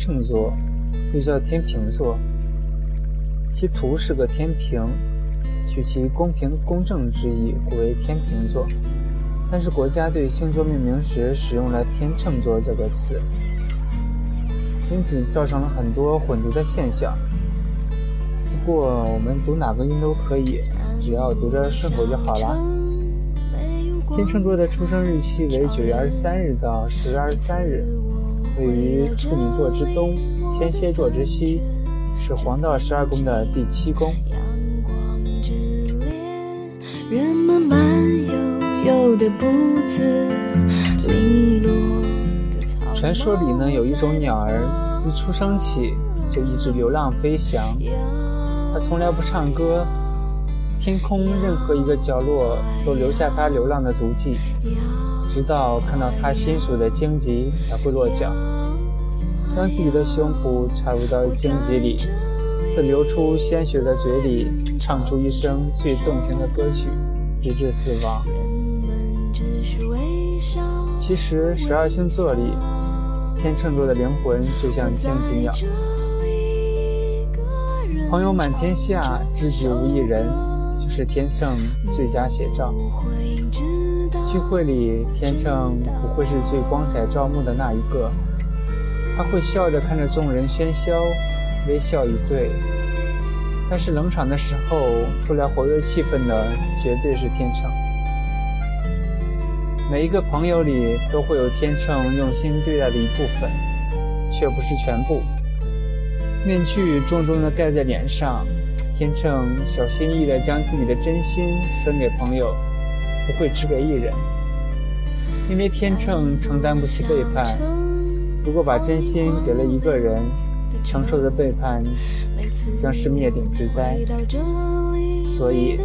秤座，又叫天平座，其图是个天平，取其公平公正之意，故为天平座。但是国家对星座命名时使用了天秤座这个词，因此造成了很多混读的现象。不过我们读哪个音都可以，只要读着顺口就好了。天秤座的出生日期为九月二十三日到十月二十三日，位于处女座之东，天蝎座之西，是黄道十二宫的第七宫。传说里呢，有一种鸟儿，自出生起就一直流浪飞翔，它从来不唱歌。天空任何一个角落都留下它流浪的足迹，直到看到他心属的荆棘才会落脚，将自己的胸脯插入到荆棘里，在流出鲜血的嘴里唱出一声最动听的歌曲，直至死亡。其实，十二星座里，天秤座的灵魂就像荆棘鸟，朋友满天下，知己无一人。就是天秤最佳写照。聚会里，天秤不会是最光彩照目的那一个，他会笑着看着众人喧嚣，微笑以对。但是冷场的时候，出来活跃气氛的绝对是天秤。每一个朋友里都会有天秤用心对待的一部分，却不是全部。面具重重地盖在脸上。天秤小心翼翼地将自己的真心分给朋友，不会只给一人，因为天秤承担不起背叛。如果把真心给了一个人，承受的背叛将是灭顶之灾。所以，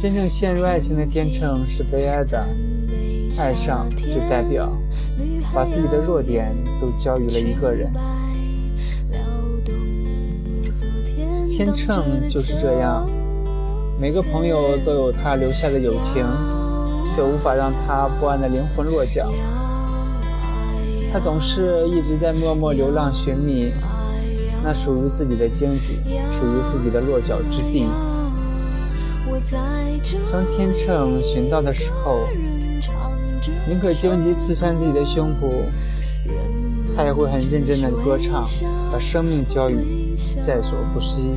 真正陷入爱情的天秤是悲哀的。爱上就代表把自己的弱点都交予了一个人。天秤就是这样，每个朋友都有他留下的友情，却无法让他不安的灵魂落脚。他总是一直在默默流浪寻觅那属于自己的荆棘，属于自己的落脚之地。当天秤寻到的时候，宁可荆棘刺穿自己的胸脯，他也会很认真的歌唱，把生命交予。在所不惜。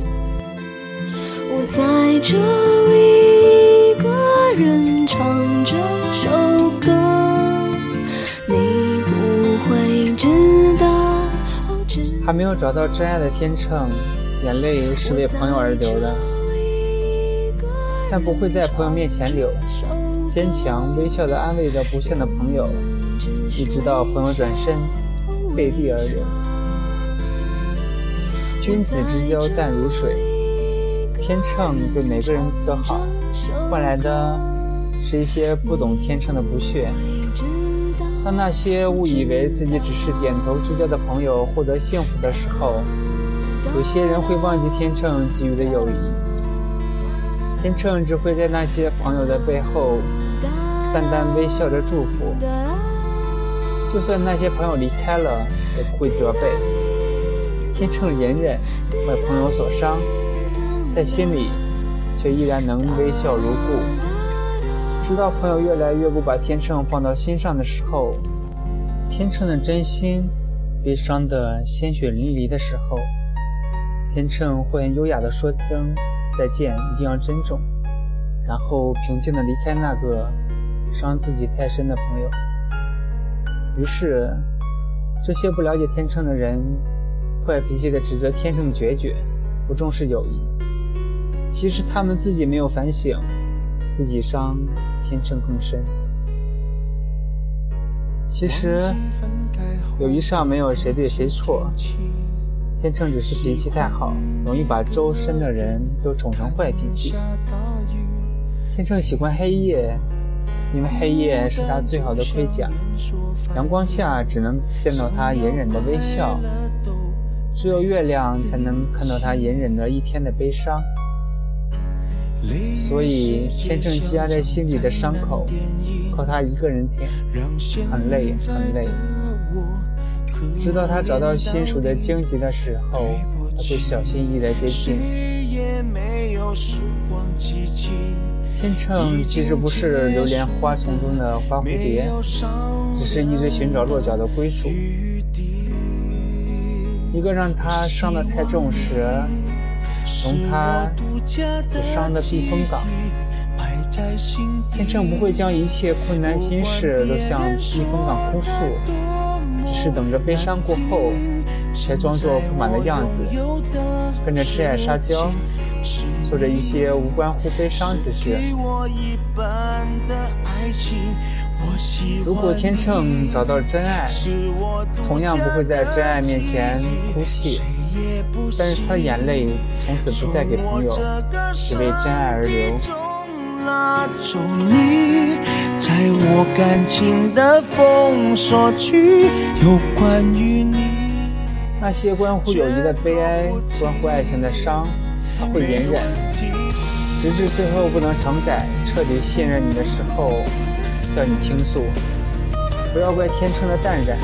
我在这里一个人唱这首歌，你不会知道。还没有找到真爱的天秤，眼泪是为朋友而流的，但不会在朋友面前流。坚强微笑的安慰着不幸的朋友，一直到朋友转身，背地而流。君子之交淡如水，天秤对每个人都好，换来的是一些不懂天秤的不屑。当那些误以为自己只是点头之交的朋友获得幸福的时候，有些人会忘记天秤给予的友谊。天秤只会在那些朋友的背后淡淡微笑着祝福，就算那些朋友离开了，也不会责备。天秤隐忍，为朋友所伤，在心里却依然能微笑如故。直到朋友越来越不把天秤放到心上的时候，天秤的真心被伤得鲜血淋漓的时候，天秤会很优雅地说声再见，一定要珍重，然后平静地离开那个伤自己太深的朋友。于是，这些不了解天秤的人。坏脾气的指责天秤决绝，不重视友谊。其实他们自己没有反省，自己伤天秤更深。其实友谊上没有谁对谁错，天秤只是脾气太好，容易把周身的人都宠成坏脾气。天秤喜欢黑夜，因为黑夜是他最好的盔甲，阳光下只能见到他隐忍的微笑。只有月亮才能看到他隐忍的一天的悲伤，所以天秤积压在心里的伤口，靠他一个人舔，很累很累。直到他找到心属的荆棘的时候，才会小心翼翼地接近。天秤其实不是流连花丛中的花蝴蝶，只是一直寻找落脚的归属。一个让他伤得太重时，容他不伤的避风港。天秤不会将一切困难心事都向避风港哭诉，只是等着悲伤过后，才装作不满的样子，跟着挚爱撒娇，做着一些无关乎悲伤之事。如果天秤找到真爱，同样不会在真爱面前哭泣，但是他的眼泪从此不再给朋友，只为真爱而流。那些关乎友谊的悲哀，关乎爱情的伤，他会隐忍，直至最后不能承载，彻底信任你的时候。向你倾诉，不要怪天秤的淡然。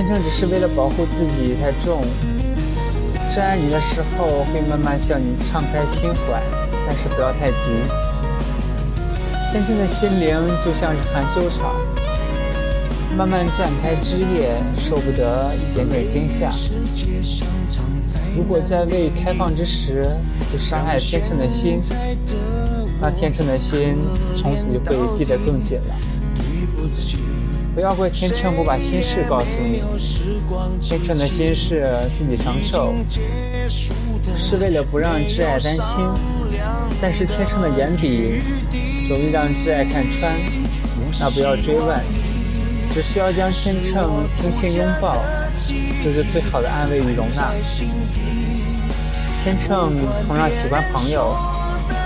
天秤只是为了保护自己太重，深爱你的时候会慢慢向你敞开心怀，但是不要太急。天秤的心灵就像是含羞草，慢慢绽开枝叶，受不得一点点惊吓。如果在未开放之时就伤害天秤的心，那天秤的心从此就会闭得更紧了。不要怪天秤不把心事告诉你，天秤的心事自己承受，是为了不让挚爱担心。但是天秤的眼底容易让挚爱看穿，那不要追问，只需要将天秤轻轻拥抱，就是最好的安慰与容纳。天秤同样喜欢朋友。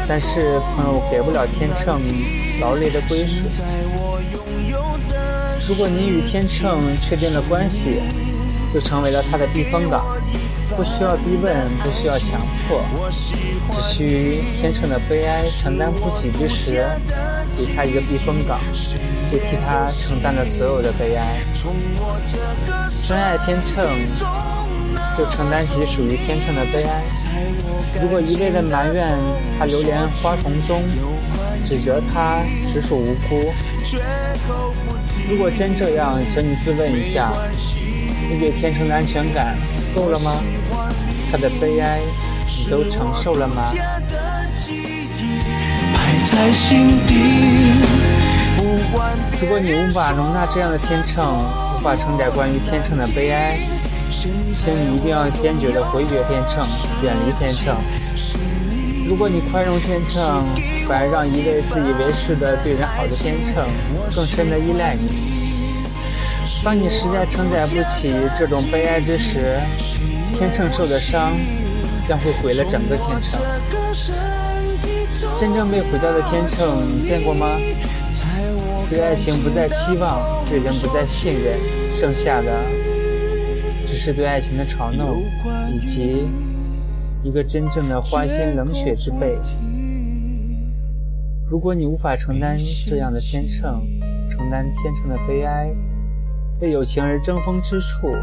但是朋友给不了天秤劳累的归属。如果您与天秤确定了关系，就成为了他的避风港，不需要逼问，不需要强迫，只需天秤的悲哀承担不起之时，给他一个避风港，就替他承担了所有的悲哀。真爱天秤。就承担起属于天秤的悲哀。如果一味的埋怨他流连花丛中，指责他实属无辜。如果真这样，请你自问一下：你给天秤的安全感够了吗？他的悲哀你都承受了吗？如果你无法容纳这样的天秤，无法承载关于天秤的悲哀。请你一定要坚决地回绝天秤，远离天秤。如果你宽容天秤，反而让一位自以为是的对人好的天秤更深地依赖你。当你实在承载不起这种悲哀之时，天秤受的伤将会毁了整个天秤。真正被毁掉的天秤，你见过吗？对爱情不再期望，对人不再信任，剩下的。是对爱情的嘲弄，以及一个真正的花心冷血之辈。如果你无法承担这样的天秤，承担天秤的悲哀，为有情而争锋之处，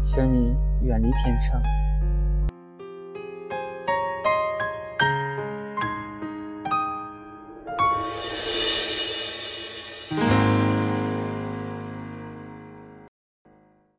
请你远离天秤。